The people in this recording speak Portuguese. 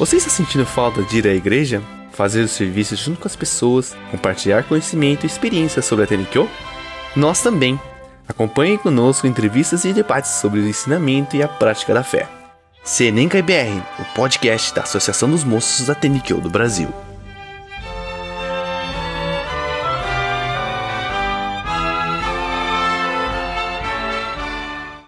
Você está sentindo falta de ir à igreja? Fazer os serviços junto com as pessoas, compartilhar conhecimento e experiências sobre a TNKO? Nós também! Acompanhe conosco entrevistas e debates sobre o ensinamento e a prática da fé. Senenca IBR, o podcast da Associação dos Moços da TNKO do Brasil.